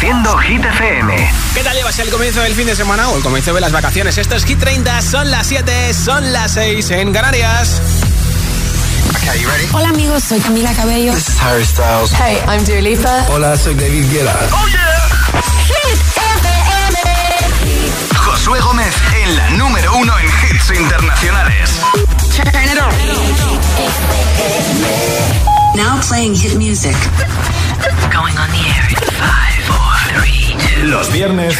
Reproduciendo Hit FM. ¿Qué tal llevas el comienzo del fin de semana o el comienzo de las vacaciones? Esto es Hit 30, son las 7, son las 6 en Canarias. Okay, you ready? Hola amigos, soy Camila Cabello. This is Harry Styles. Hey, I'm Dua Lipa. Hola, soy David Guetta. ¡Oh, yeah! Hit FM. Josué Gómez en la número uno en hits internacionales. Turn it on. Now playing hit music. Going on the air in five, four, three, two, Los viernes.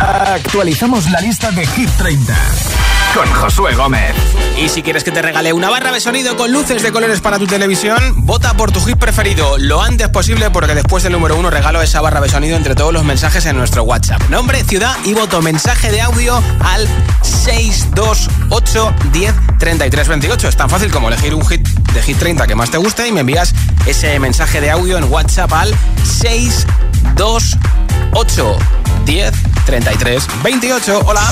Actualizamos la lista de Hit 30 con Josué Gómez. Y si quieres que te regale una barra de sonido con luces de colores para tu televisión, vota por tu hit preferido lo antes posible porque después del número uno regalo esa barra de sonido entre todos los mensajes en nuestro WhatsApp. Nombre, ciudad y voto. Mensaje de audio al 628 10 33 28. Es tan fácil como elegir un hit de Hit 30 que más te guste y me envías ese mensaje de audio en WhatsApp al 628 10 33 28. Hola.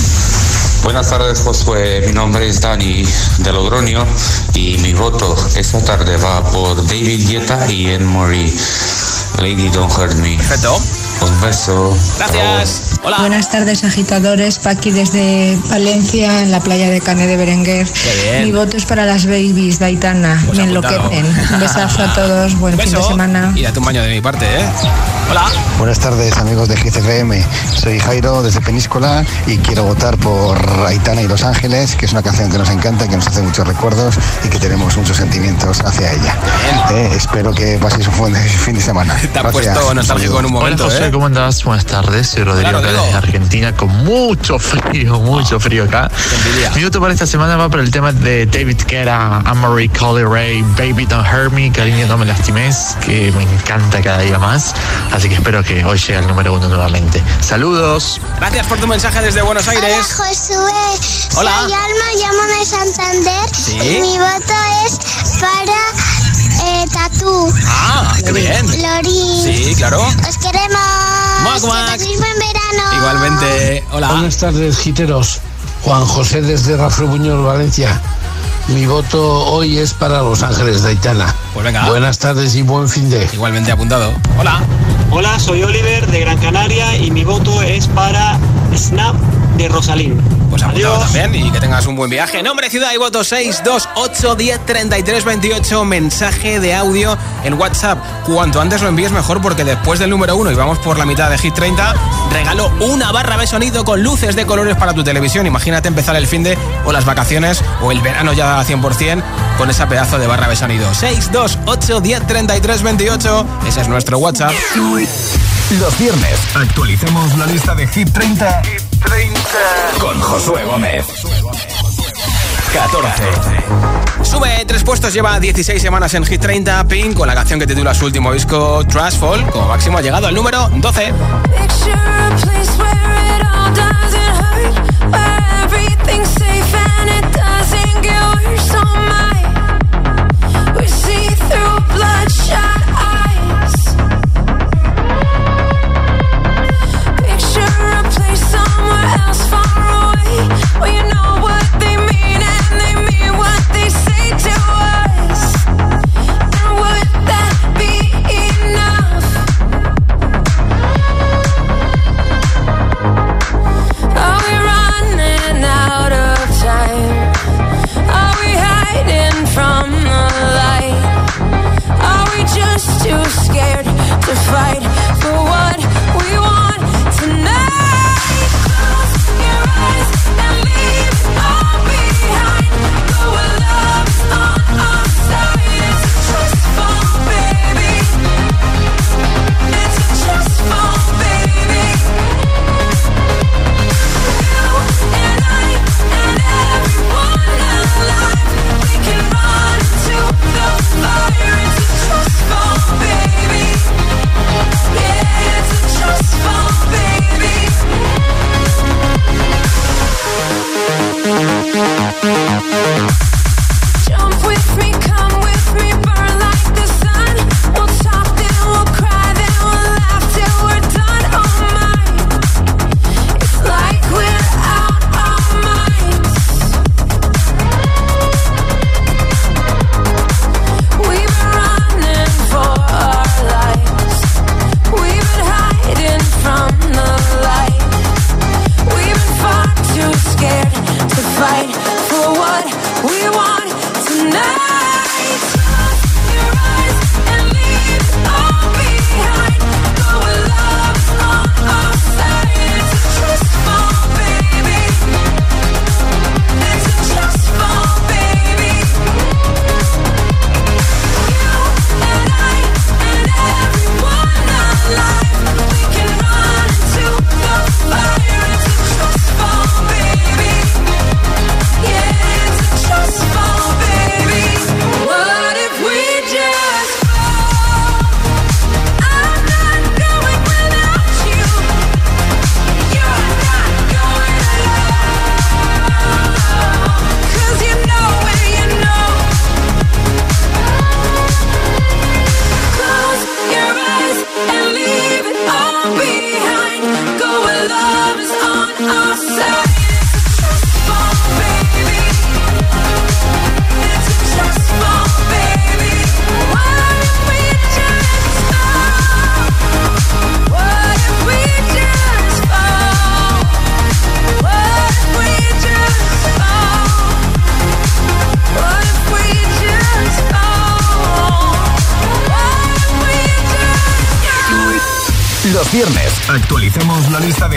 Buenas tardes, Josué. Mi nombre es Dani de Logroño y mi voto esta tarde va por David Guetta y Anne Marie. Lady Don't Hurt Me. Perfecto. Un beso. Gracias. Hola. Buenas tardes, agitadores. Paqui desde Valencia, en la playa de Cane de Berenguer. bien. Mi voto es para las babies de Aitana. Pues Me apuntado. enloquecen. Un besazo a todos. Buen fin de semana. Y date un baño de mi parte, ¿eh? Hola. Buenas tardes, amigos de GCFM. Soy Jairo desde Peníscola y quiero votar por Aitana y Los Ángeles, que es una canción que nos encanta, que nos hace muchos recuerdos y que tenemos muchos sentimientos hacia ella. Eh, espero que paséis un buen fin de semana. Te Gracias. puesto nostálgico en un momento, Hola José, ¿eh? ¿Cómo andás? Buenas tardes, soy Rodrigo Hola, acá desde Argentina con mucho frío, mucho frío acá. Mi voto para esta semana va por el tema de David Guetta, Anne-Marie Coley Ray, Baby Don't Hurt Me, Cariño No Me Lastimes, que me encanta cada día más. Así que espero que hoy llegue al número uno nuevamente. Saludos. Gracias por tu mensaje desde Buenos Hola Aires. Josué, Hola. soy Alma, llamo de Santander Sí. y mi voto es para Tatú, Ah, qué bien. Lorín. Sí, claro. Os queremos. Muac, buen verano. Igualmente. Hola. Buenas tardes, giteros. Juan José desde Rafael Buñol, Valencia. Mi voto hoy es para Los Ángeles de Aitana. Pues venga. Buenas tardes y buen fin de. Igualmente apuntado. Hola. Hola, soy Oliver de Gran Canaria y mi voto es para Snap de Rosalín. Pues apuntado Adiós. también y que tengas un buen viaje. Nombre, ciudad y voto 628 10 33 28. Mensaje de audio en WhatsApp. Cuanto antes lo envíes mejor porque después del número uno y vamos por la mitad de Hit 30, regalo una barra de sonido con luces de colores para tu televisión. Imagínate empezar el fin de o las vacaciones o el verano ya 100% con esa pedazo de barra de sonido. 628 10 33 28. Ese es nuestro WhatsApp. Los viernes actualizamos la lista de Hit 30, Hit 30. con Josué Gómez. 14. Sube tres puestos, lleva 16 semanas en Hit 30. Pink con la canción que titula su último disco Trashfall. Como máximo ha llegado al número 12. Picture a away, where you know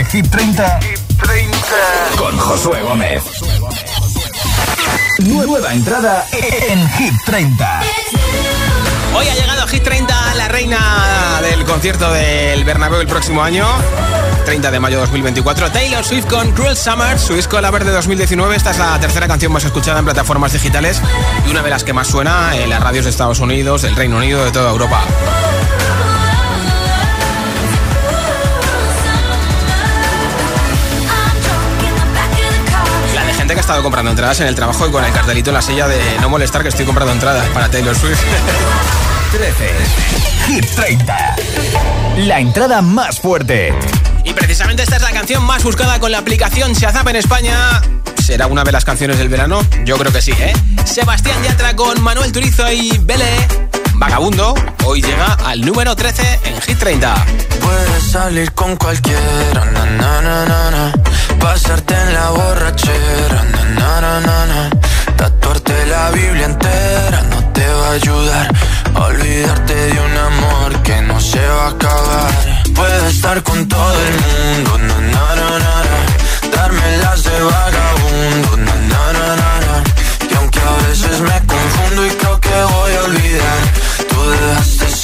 actualicemos la lista de Hit 30, con Josué Gómez. Nueva entrada en Hit 30. Hoy ha llegado a Hit 30 la reina del concierto del Bernabéu el próximo año. 30 de mayo de 2024, Taylor Swift con Cruel Summer, su disco La Verde 2019. Esta es la tercera canción más escuchada en plataformas digitales y una de las que más suena en las radios de Estados Unidos, del Reino Unido, de toda Europa. Estado comprando entradas en el trabajo y con el cartelito en la silla de no molestar que estoy comprando entradas para Taylor Swift. 13. Hit 30. La entrada más fuerte. Y precisamente esta es la canción más buscada con la aplicación Shazam en España. ¿Será una de las canciones del verano? Yo creo que sí, ¿eh? Sebastián Yatra con Manuel Turizo y Bele. Vagabundo, hoy llega al número 13 en Hit 30. Puedes salir con cualquiera, na, pasarte en la borrachera, na, tatuarte la Biblia entera no te va a ayudar. Olvidarte de un amor que no se va a acabar. Puedes estar con todo el mundo, darme las de vagabundo, y aunque a veces me confundo y creo que voy a olvidar,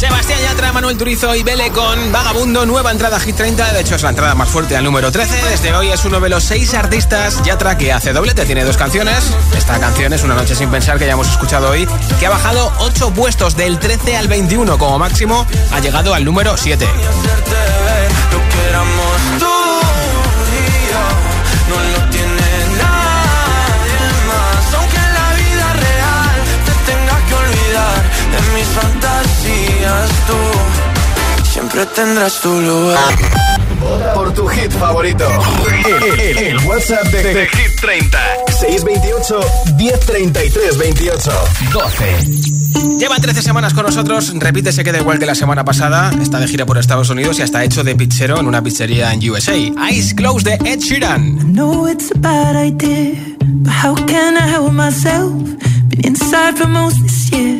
Sebastián Yatra, Manuel Turizo y Bele con Vagabundo, nueva entrada Hit 30. De hecho, es la entrada más fuerte al número 13. Desde hoy es uno de los seis artistas Yatra que hace doblete. Tiene dos canciones. Esta canción es Una Noche Sin Pensar que ya hemos escuchado hoy, que ha bajado 8 puestos del 13 al 21 como máximo. Ha llegado al número 7. En olvidar, fantasías tú siempre tendrás tu lugar. Por tu hit favorito. El, el- el WhatsApp de, de Hit 30. 628 1033 28 12. Lleva 13 semanas con nosotros, repite, se queda igual que la semana pasada, está de gira por Estados Unidos y hasta hecho de pizzero en una pizzería en USA. Eyes Closed de Ed Sheeran. know it's a bad idea, but how can I help myself? Been inside for most this year,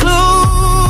clue.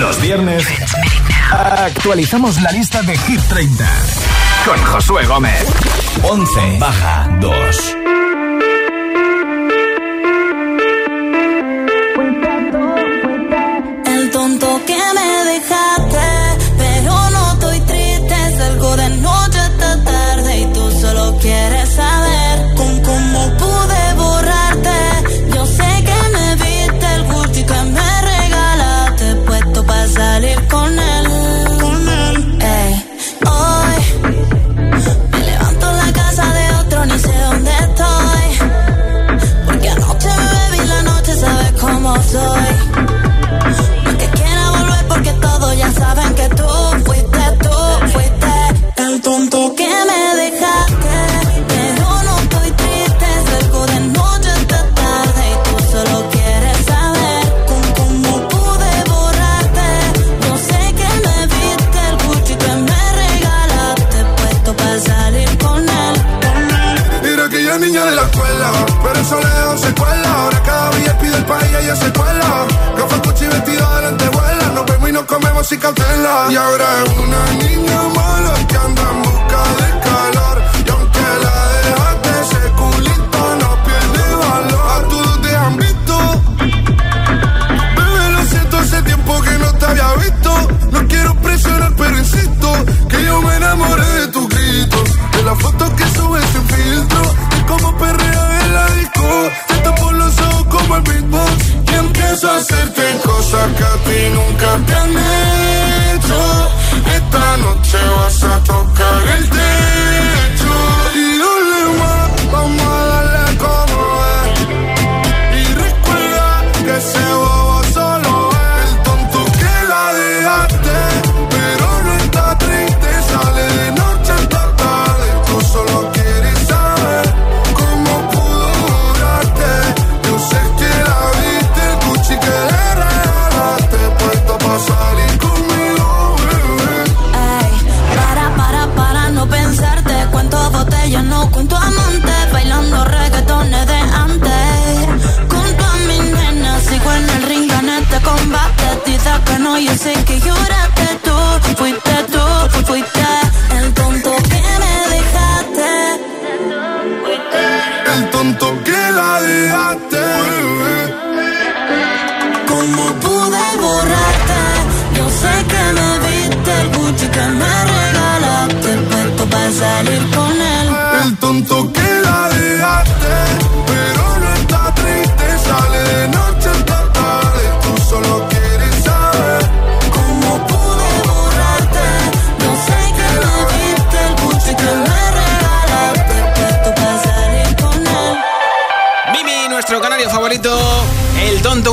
Los viernes actualizamos la lista de Hit 30 con Josué Gómez. 11 baja 2.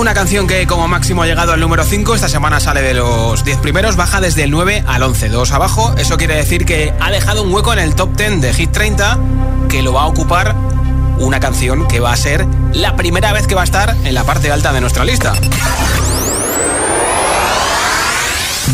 Una canción que como máximo ha llegado al número 5. Esta semana sale de los 10 primeros, baja desde el 9 al 11, dos abajo. Eso quiere decir que ha dejado un hueco en el top 10 de Hit 30 que lo va a ocupar una canción que va a ser la primera vez que va a estar en la parte alta de nuestra lista.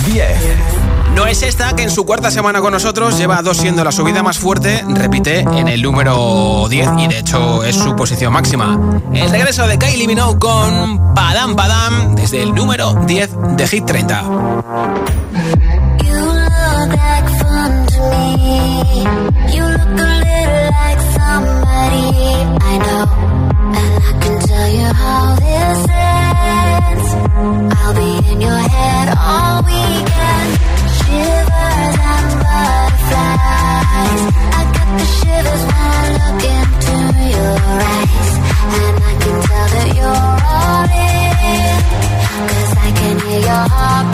10. No es esta que en su cuarta semana con nosotros lleva dos siendo la subida más fuerte, repite en el número 10 y de hecho es su posición máxima. El regreso de Kylie Minogue con Padam Padam desde el número 10 de Hit 30. You look like fun to me. You look a little like somebody I know. And I can tell you how this ends. I'll be. That you're all in. Cause I can hear your heart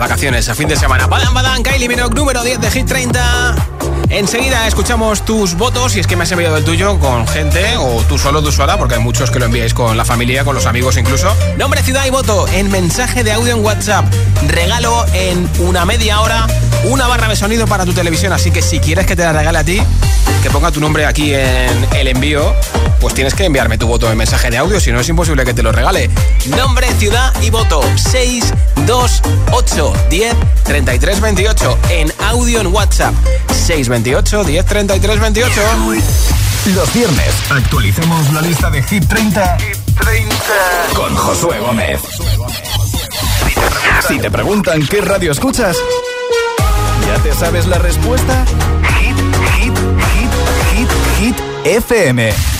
vacaciones, a fin de semana. Badam Badam, Kylie Minogue, número 10 de Hit 30. Enseguida escuchamos tus votos, si es que me has enviado el tuyo con gente, o tú solo, tú sola, porque hay muchos que lo enviáis con la familia, con los amigos incluso. Nombre, ciudad y voto en mensaje de audio en WhatsApp. Regalo en una media hora una barra de sonido para tu televisión, así que si quieres que te la regale a ti, que ponga tu nombre aquí en el envío, pues tienes que enviarme tu voto en mensaje de audio, si no es imposible que te lo regale. Nombre, ciudad y voto. 6, 2, 8, 10, 33, 28. En audio en WhatsApp. 628 10 33 28. Los viernes actualicemos la lista de Hit 30, con Josué Gómez. Si te preguntan qué radio escuchas, ¿ya te sabes la respuesta? Hit, hit, hit, hit, hit, FM.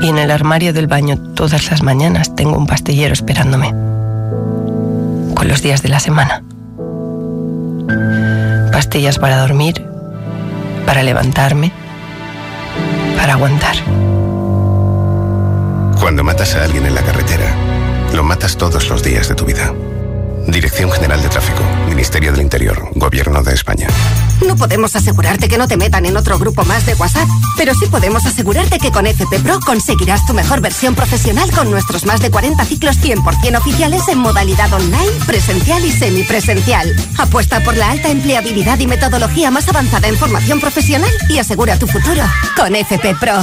y en el armario del baño todas las mañanas tengo un pastillero esperándome. Con los días de la semana. Pastillas para dormir, para levantarme, para aguantar. Cuando matas a alguien en la carretera, lo matas todos los días de tu vida. Dirección General de Tráfico, Ministerio del Interior, Gobierno de España. No podemos asegurarte que no te metan en otro grupo más de WhatsApp, pero sí podemos asegurarte que con FP Pro conseguirás tu mejor versión profesional con nuestros más de 40 ciclos 100% oficiales en modalidad online, presencial y semipresencial. Apuesta por la alta empleabilidad y metodología más avanzada en formación profesional y asegura tu futuro con FP Pro.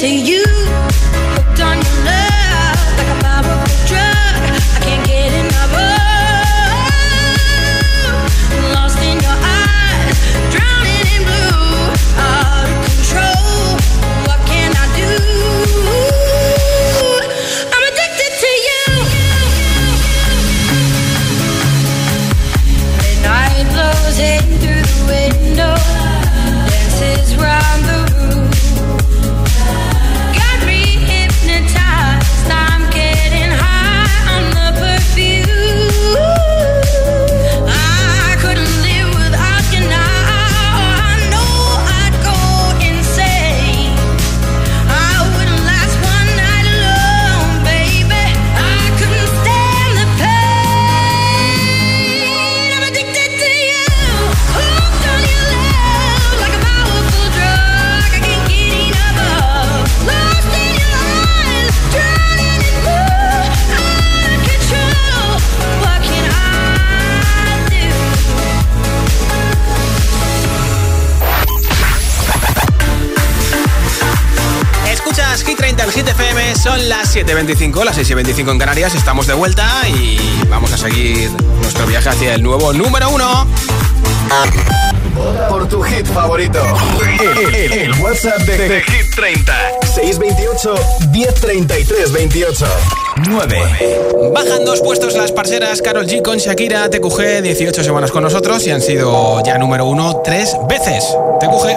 to you, 7.25, las 6.25 en Canarias, estamos de vuelta y vamos a seguir nuestro viaje hacia el nuevo número uno. Por tu hit favorito. El, el- el WhatsApp de, de Hit 30. 628 1033 28. 9. Bajan dos puestos las parceras Carol G con Shakira, TQG, 18 semanas con nosotros y han sido ya número uno tres veces. TQG.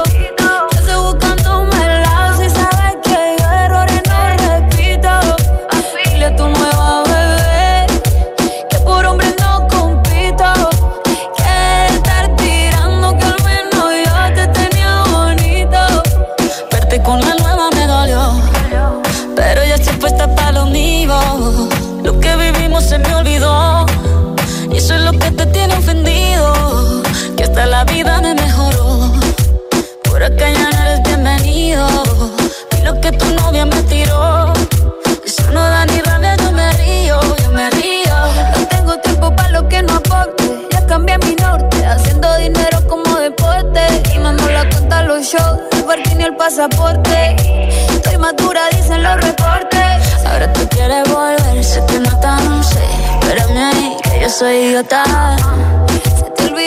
Hasta la vida me mejoró. Por acá ya no eres bienvenido. Y lo que tu novia me tiró. Eso no da ni rabia, yo me río, yo me río. No tengo tiempo para lo que no aporte. Ya cambié mi norte, haciendo dinero como deporte. Y nos la cuenta los shows, el parking y el pasaporte. Estoy madura, dicen los reportes. Ahora tú quieres volver, sé que no tan sé. Espérame ahí, que yo soy idiota.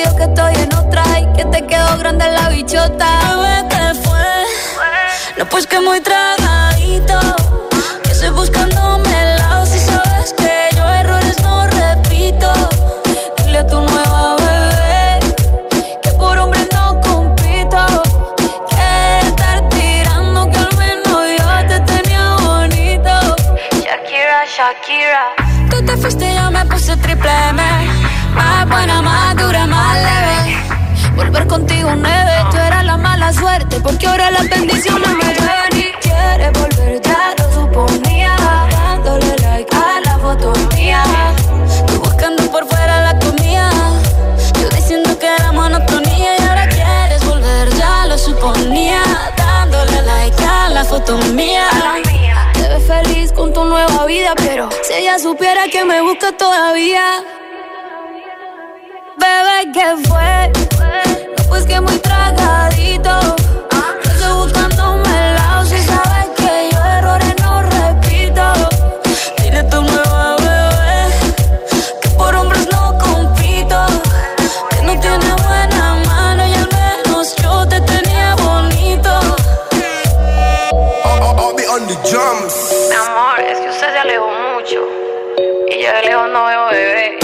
Olvidó que estoy en otra y que te quedó grande la bichota. Bebé, ¿qué fue? No, pues que muy tragadito. Que estoy buscándome el lado si sabes que yo errores no repito. Dile a tu nueva bebé que por hombre no compito. Que estar tirando que al menos yo te tenía bonito. Shakira, Shakira. Tú te fuiste y yo me puse triple M. Más buena, más dura. Volver contigo nueve, tú eras la mala suerte Porque ahora las bendiciones me llueven y quieres volver, ya lo suponía Dándole like a la foto mía. Tú buscando por fuera la comida Yo diciendo que era monotonía Y ahora quieres volver, ya lo suponía Dándole like a la foto mía. Te ves feliz con tu nueva vida Pero si ella supiera que me busca todavía Bebé, ¿qué fue? No, pues que muy tragadito. Estoy buscándome el lado si sabes que yo errores no repito. Dile a tu nueva bebé que por hombres no compito. Que no tiene buena mano y al menos yo te tenía bonito. Mi amor, es que usted se alejó mucho. Y yo de lejos no veo bebé.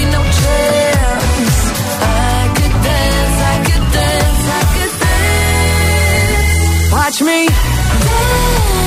Watch me. dance,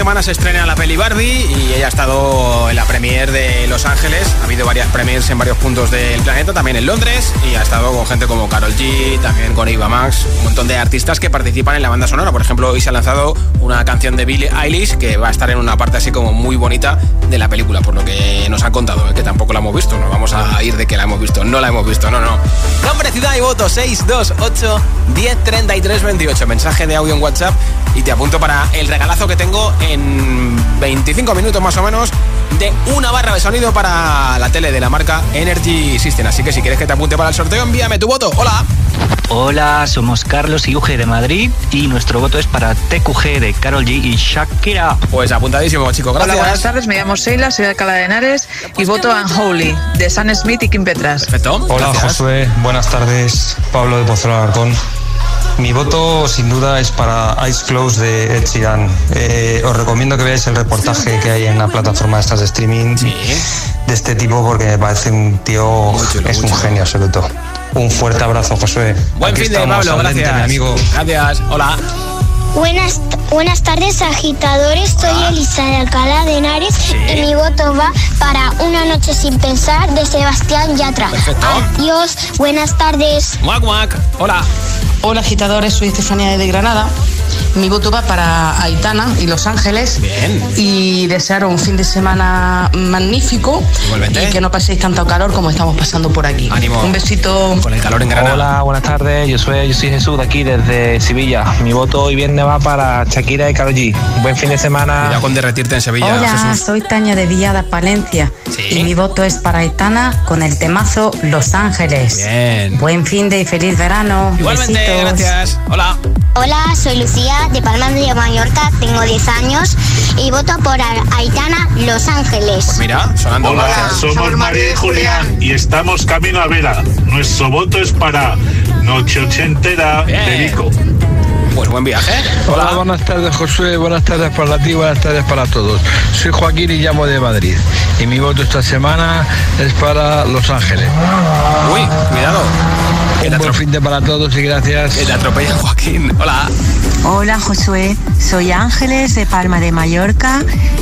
semana se estrena peli Barbie y ella ha estado en la premier de Los Ángeles. Ha habido varias premiers en varios puntos del planeta, también en Londres, y ha estado con gente como Carol G, también con Eva Max, un montón de artistas que participan en la banda sonora. Por ejemplo, hoy se ha lanzado una canción de Billie Eilish que va a estar en una parte así como muy bonita de la película, por lo que nos han contado, ¿eh? que tampoco la hemos visto. No vamos a ir de que la hemos visto, no la hemos visto, no, no. Nombre, ciudad y voto 628 1033 28. Mensaje de audio en WhatsApp y te apunto para el regalazo que tengo en 25 minutos más o menos de una barra de sonido para la tele de la marca Energy System. Así que si quieres que te apunte para el sorteo, envíame tu voto. Hola. Hola, somos Carlos y Uge de Madrid y nuestro voto es para TQG de Carol G y Shakira. Pues apuntadísimo, chicos. Gracias. Hola, buenas tardes. Me llamo Sheila, soy de Alcalá de Henares y voto a Unholy de Sam Smith y Kim Petras. Perfecto. Hola, Gracias. Josué. Buenas tardes. Pablo de Pozuelo Alarcón. Mi voto, sin duda, es para Eyes Close de Ed Sheeran. Eh, os recomiendo que veáis el reportaje que hay en la plataforma de estas de streaming de este tipo porque me parece un tío, es un genio absoluto. Un fuerte abrazo, Josué. Buen Aquí fin de Pablo, dente, gracias. mi amigo. Gracias. Hola. Buenas, buenas tardes, agitadores. Soy Elisa de Alcalá de Henares y mi voto va para Una noche sin pensar de Sebastián Yatra. Perfecto. Adiós, buenas tardes. Muac, muac. Hola. Hola agitadores, soy Estefanía de Granada. Mi voto va para Aitana y Los Ángeles. Bien. Y desear un fin de semana magnífico. Igualmente. Y que no paséis tanto calor como estamos pasando por aquí. Ánimo. Un besito. Con el calor en Granada. Hola, buenas tardes. Yo soy, yo soy Jesús de aquí, desde Sevilla. Mi voto hoy viernes va para Shakira y Karol G. Buen fin de semana. Cuidado con derretirte en Sevilla, Hola, Jesús. soy Tania de Villada, Palencia. Y mi voto es para Aitana con el temazo Los Ángeles. Bien. Buen fin de y feliz verano. Igualmente, Besitos. gracias. Hola. Hola, soy Lucía de Palma de Mallorca, tengo 10 años y voto por Aitana Los Ángeles. Mira, sonando Hola, gracias. somos María y Julián y estamos camino a Vera. Nuestro voto es para Noche Ochentera de Vico. Pues buen viaje. Hola, buenas tardes Josué, buenas tardes para ti, buenas tardes para todos. Soy Joaquín y llamo de Madrid. Y mi voto esta semana es para Los Ángeles. Uy, cuidado. Un buen fin de para todos y gracias. Que te atropella Joaquín. Hola. Hola Josué, soy Ángeles de Palma de Mallorca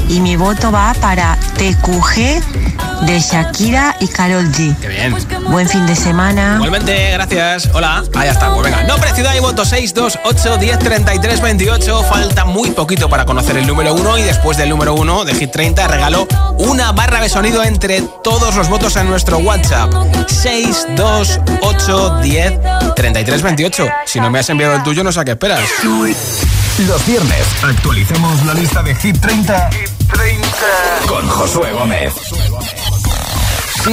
y mi voto va para TQG de Shakira y Carol G. Qué bien. Buen fin de semana. Igualmente, gracias. Hola. Ah, ya está. Pues venga. Nombre, ciudad y voto 628 10 33 28. Falta muy poquito para conocer el número uno y después del número uno de Hit 30 regalo una barra de sonido entre todos los votos en nuestro WhatsApp. 628 10 33 28. Si no me has enviado el tuyo, no sé a qué esperas. Los viernes actualicemos la lista de Hit 30, con Josué Gómez.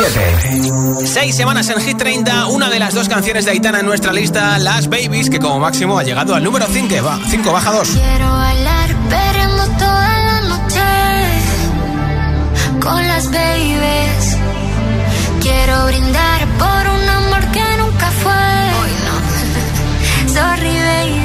7. Seis semanas en Hit 30, una de las dos canciones de Aitana en nuestra lista, Las Babies, que como máximo ha llegado al número 5, va, 5 baja 2. Quiero bailar perreando toda la noche con las babies. Quiero brindar por un amor que nunca fue. Sorry, baby,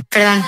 perdón.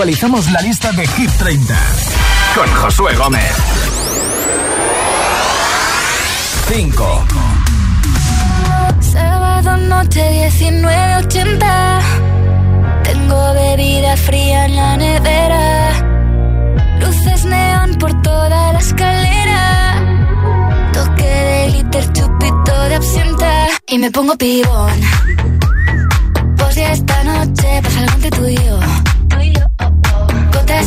Actualizamos la lista de Hit 30 con Josué Gómez. 5. Sábado noche 19.80 Tengo bebida fría en la nevera. Luces neón por toda la escalera. Toque de glitter, chupito de absenta. Y me pongo pibón. Pues ya esta noche pasa algo entre tú y yo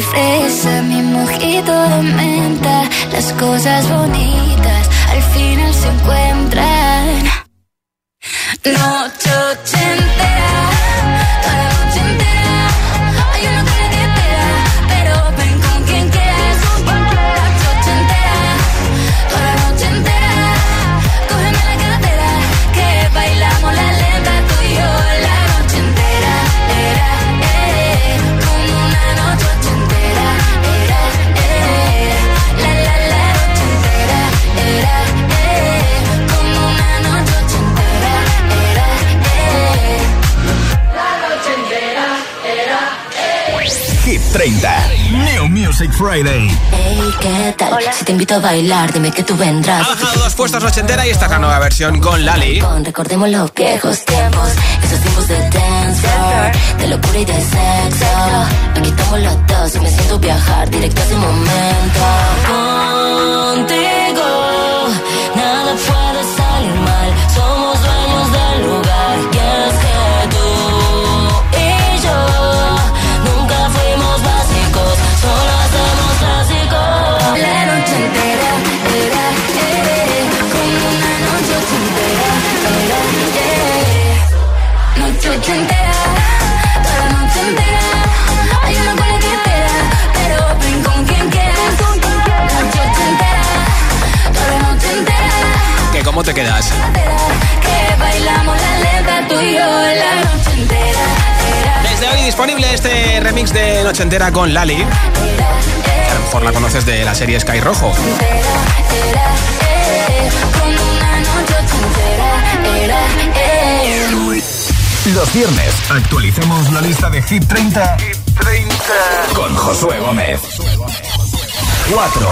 Fresa, mi mojito de menta, las cosas bonitas al final se encuentran. Noche ochentera, Music Friday. Hey, ¿qué tal? Si te invito a bailar, dime que tú vendrás. Ha bajado dos puestos ochentera y esta es la nueva versión con Lali. Con- Recordemos los viejos tiempos, esos tiempos de dance floor, de locura y de sexo. Aquí estamos los dos y me siento viajar directo a ese momento. Contigo, nada puede salir mal. ¿Cómo te quedas? Desde hoy disponible este remix de Noche Entera con Lali. A lo mejor la conoces de la serie Sky Rojo. Los viernes actualicemos la lista de Hit 30, con Josué Gómez. 4.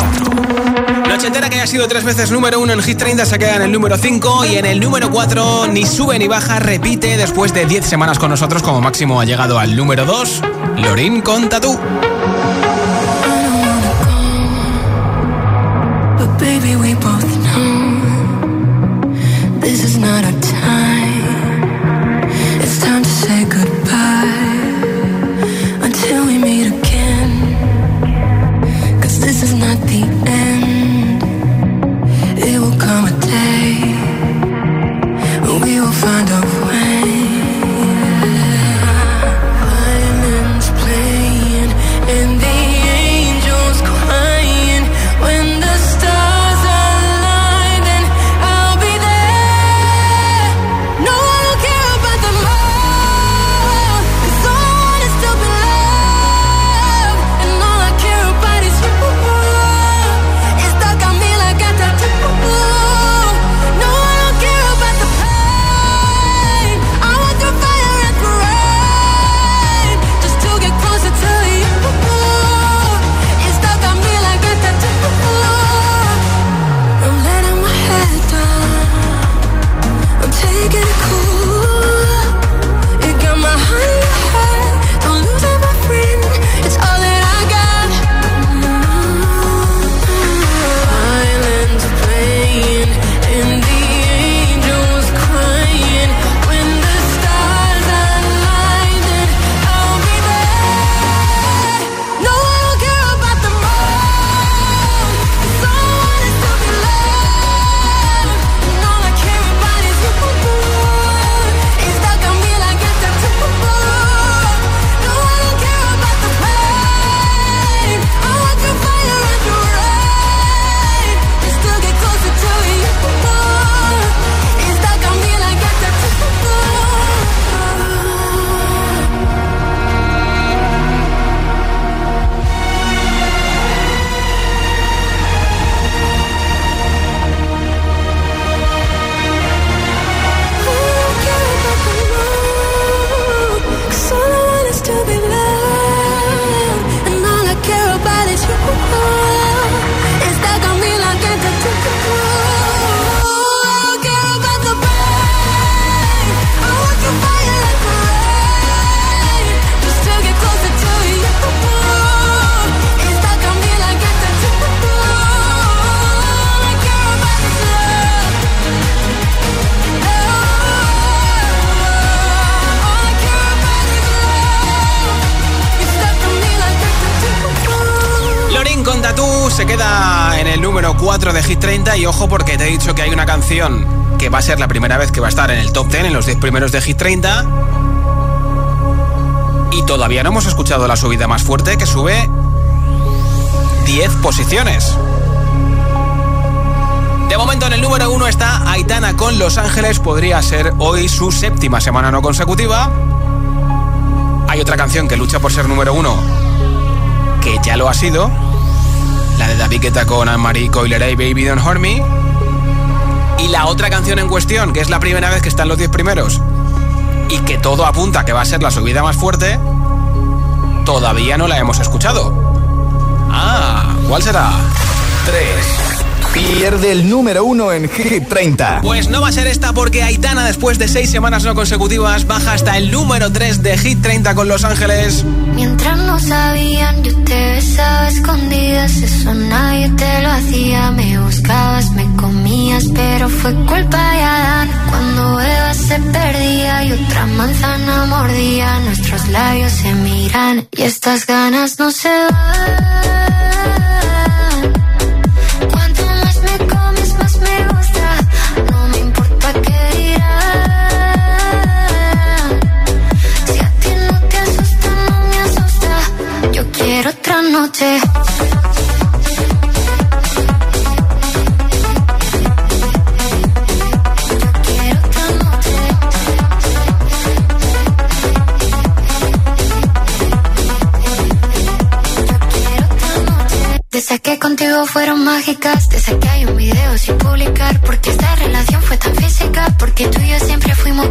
Noche Entera que ha sido tres veces número uno en Hit 30 se queda en el número 5 y en el número 4 ni sube ni baja, repite después de 10 semanas con nosotros como máximo ha llegado al número 2, Lorin con Tatú. Baby, we both know this is not our time. Dicho que hay una canción que va a ser la primera vez que va a estar en el top 10, en los 10 primeros de Hit 30. Y todavía no hemos escuchado la subida más fuerte que sube 10 posiciones. De momento en el número 1 está Aitana con Los Ángeles, podría ser hoy su séptima semana no consecutiva. Hay otra canción que lucha por ser número 1, que ya lo ha sido, la de David Guetta con Anne-Marie Coileray, Baby Don't Hurt. Y la otra canción en cuestión, que es la primera vez que está en los 10 primeros, y que todo apunta que va a ser la subida más fuerte, todavía no la hemos escuchado. Ah, ¿cuál será? 3. Pierde el número 1 en Hit 30. Pues no va a ser esta porque Aitana después de 6 semanas no consecutivas baja hasta el número 3 de Hit 30 con Los Ángeles. Mientras no sabían, yo te besaba escondidas. Eso nadie te lo hacía. Me buscabas, me pero fue culpa de Adán. Cuando Eva se perdía y otra manzana mordía, nuestros labios se miran y estas ganas no se van. Cuanto más me comes, más me gusta. No me importa qué dirán. Si a ti no te asusta, no me asusta. Yo quiero otra noche. Fuimos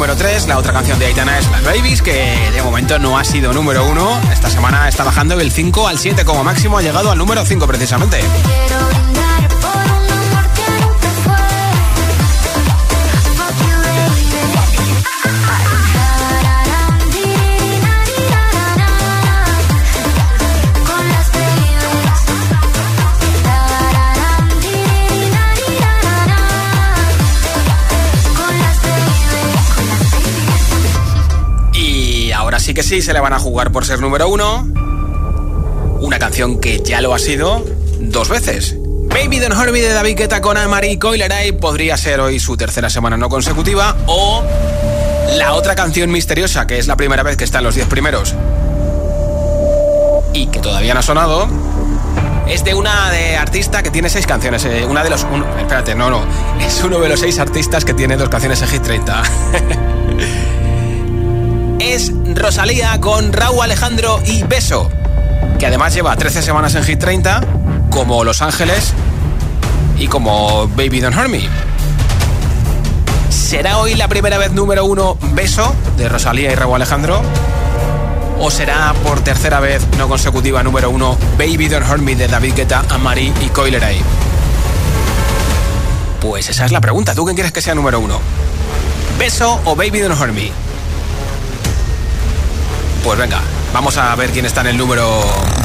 Número 3. La otra canción de Aitana es Las Babies, que de momento no ha sido número 1. Esta semana está bajando del 5 al 7 como máximo, ha llegado al número 5 precisamente. Y ahora sí que sí, se le van a jugar por ser número 1. Una canción que ya lo ha sido dos veces. Baby Don't Hurt Me de David Guetta con Anne-Marie podría ser hoy su tercera semana no consecutiva o la otra canción misteriosa que es la primera vez que está en los 10 primeros y que todavía no ha sonado es de una de artista que tiene seis canciones. eh, una de los. un- no, no. Es uno de los seis artistas que tiene dos canciones en Hit 30. es Rosalía con Raúl Alejandro y Beso. Que además lleva 13 semanas en Hit 30, como Los Ángeles y como Baby Don't Hurt Me. ¿Será hoy la primera vez número uno Beso de Rosalía y Raúl Alejandro? ¿O será por tercera vez no consecutiva número uno Baby Don't Hurt Me de David Guetta, Amari y Coileray? Pues esa es la pregunta. ¿Tú quién quieres que sea número uno? ¿Beso o Baby Don't Hurt Me? Pues venga, vamos a ver quién está en el número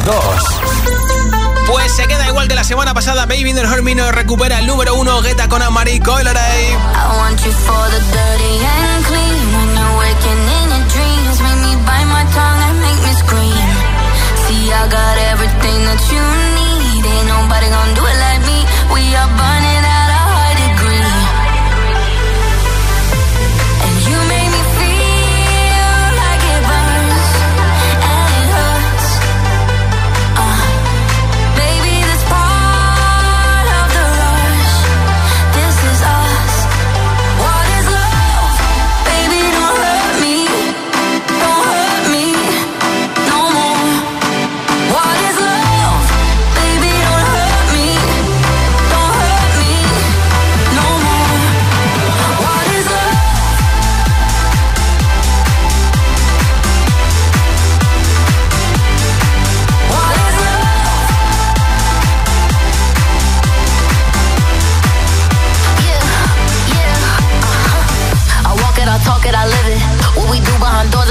2. Pues se queda igual que la semana pasada. Baby Me nos recupera el número 1. Guetta con Amari Coileray. I want you for the dirty and clean. When you're waking in your dreams, make me bite my tongue and make me scream. See, I got everything that you need. Ain't nobody gonna do it like me. We are burning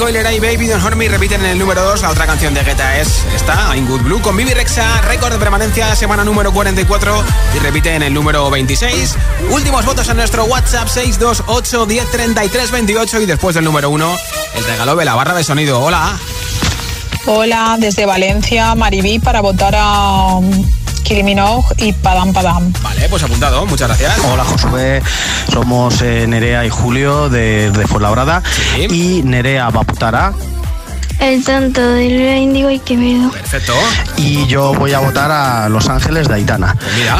Coileray y Baby Don't Hurt repiten en el número 2. La otra canción de Guetta es esta, In Good Blue, con Vivi Rexa, récord de permanencia, semana número 44 y repite en el número 26. Últimos votos en nuestro WhatsApp 628 10 33 28 y después del número 1, el regalo de la barra de sonido. Hola. Hola, desde Valencia, Maribí, para votar a Kylie Minogue y Padam Padam. Vale, pues apuntado, muchas gracias. Hola Josué, somos eh, Nerea y Julio de, de Fuenlabrada y Nerea va a votar a El tonto de Lula Índigo y Quevedo. Perfecto. y yo voy a votar a Los Ángeles de Aitana.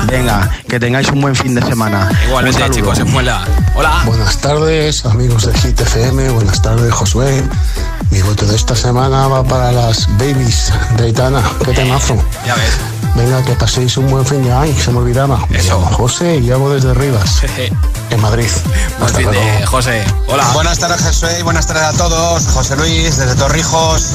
Venga, que tengáis un buen fin de semana. Igualmente, Un chicos, en Muela. Hola. Buenas tardes, amigos de Hit FM. Buenas tardes, Josué. Mi voto de esta semana va para las babies de Aitana. Qué temazo. Ya ves. Venga, que paséis un buen fin de año. Se me olvidaba. Me llamo José y llamo desde Rivas, en Madrid. Buen fin de José. Hola. Buenas tardes, Josué, y buenas tardes a todos. José Luis, desde Torrijos.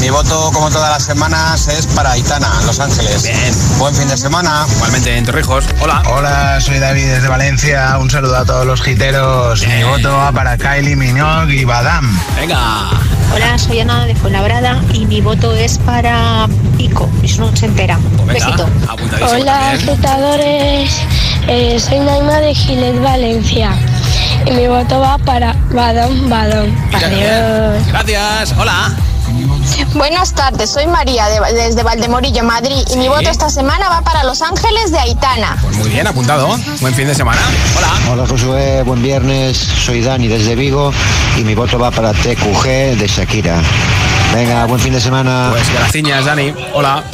Mi voto, como todas las semanas, es para Aitana, Los Ángeles. Bien. Buen fin de semana. Igualmente en Torrijos. Hola. Hola, soy David desde Valencia. Un saludo a todos los giteros. Mi voto va para Kylie Minogue y Badam. Venga. Hola, soy Ana de Fuenlabrada y mi voto es para Pico, es una ochentera. Besito. Hola, agitadores. Eh, soy Naima de Gilet, Valencia. Y mi voto va para Badón Badón. Adiós. Gracias. Hola. Buenas tardes, soy María de- desde Valdemorillo, Madrid, y mi voto esta semana va para Los Ángeles de Aitana. Pues muy bien, apuntado. Buen fin de semana. Hola. Hola Josué, buen viernes. Soy Dani desde Vigo y mi voto va para TQG de Shakira. Venga, buen fin de semana. Pues gracias, Dani. Hola.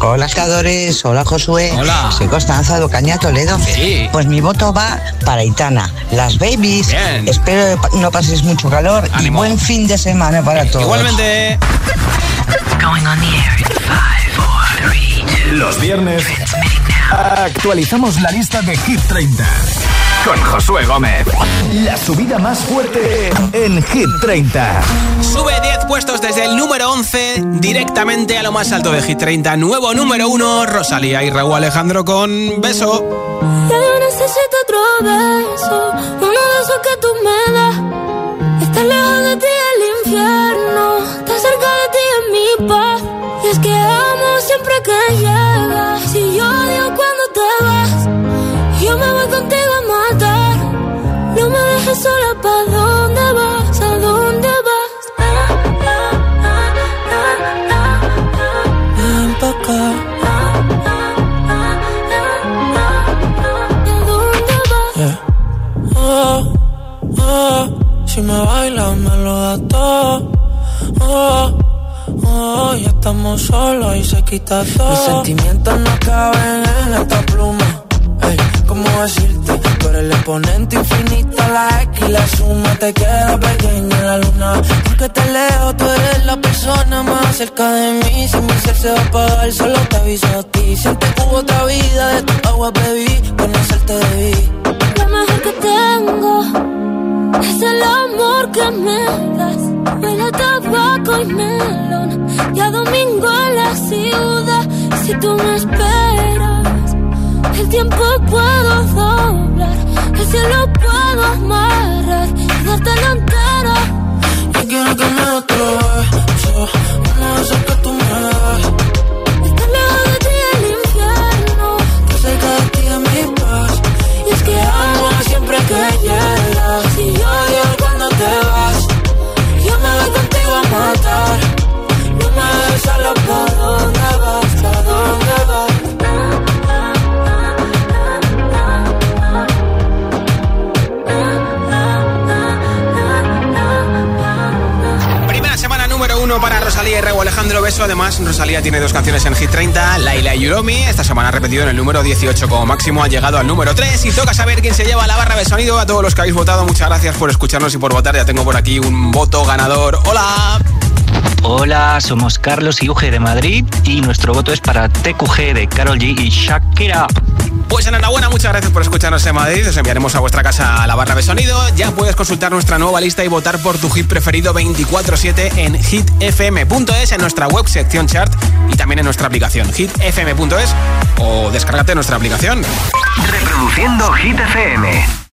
Hola, escadores. Hola, Josué. Hola. Soy Constanza de Ocaña, Toledo. Sí. Pues mi voto va para Itana. Las babies. Bien. Espero que no paséis mucho calor y buen fin de semana para todos. Igualmente. Los viernes actualizamos la lista de Hit 30 con Josué Gómez. La subida más fuerte en Hit 30. Sube 10 puestos desde el número 11 directamente a lo más alto de Hit 30. Nuevo número 1, Rosalía y Raúl Alejandro con Beso. Ya yo necesito otro beso, uno de esos que tú me das. Estar lejos de ti el infierno, estar cerca de ti es mi paz. Y es que amo siempre que llegas, y yo odio cuando te vas. Yo me voy sola, ¿pa' dónde vas? ¿A dónde vas? Ah, ah, ah, Ven pa' acá. ¿A dónde vas? Si me bailas me lo da todo. Oh, oh, ya estamos solos y se quita todo. Mis sentimientos no caben en esta pluma. ¿Cómo decirte? Tú eres el exponente infinito, la X y la suma te queda pequeña en la luna. Porque te leo, tú eres la persona más cerca de mí. Si mi ser se va a apagar, solo te aviso a ti. Siente que hubo otra vida, de tu agua bebí, conocerte debí. Lo mejor que tengo es el amor que me das. Huele a tabaco y melón. Y a domingo en la ciudad. Si tú me esperas, el tiempo puedo doblar. El cielo puedo amarrar y darte la entera. Yo quiero que me de esos que tú me. Alejandro Beso. Además, Rosalía tiene dos canciones en Hit 30, Laila y Yuromi. Esta semana ha repetido en el número 18 como máximo, ha llegado al número 3 y toca saber quién se lleva la barra de sonido. A todos los que habéis votado, muchas gracias por escucharnos y por votar. Ya tengo por aquí un voto ganador. ¡Hola! Hola, somos Carlos y Uge de Madrid y nuestro voto es para TQG de Carol G y Shakira. Pues enhorabuena, muchas gracias por escucharnos en Madrid. Os enviaremos a vuestra casa la barra de sonido. Ya puedes consultar nuestra nueva lista y votar por tu hit preferido 24-7 en hitfm.es, en nuestra web sección chart y también en nuestra aplicación hitfm.es o descárgate nuestra aplicación. Reproduciendo Hit FM.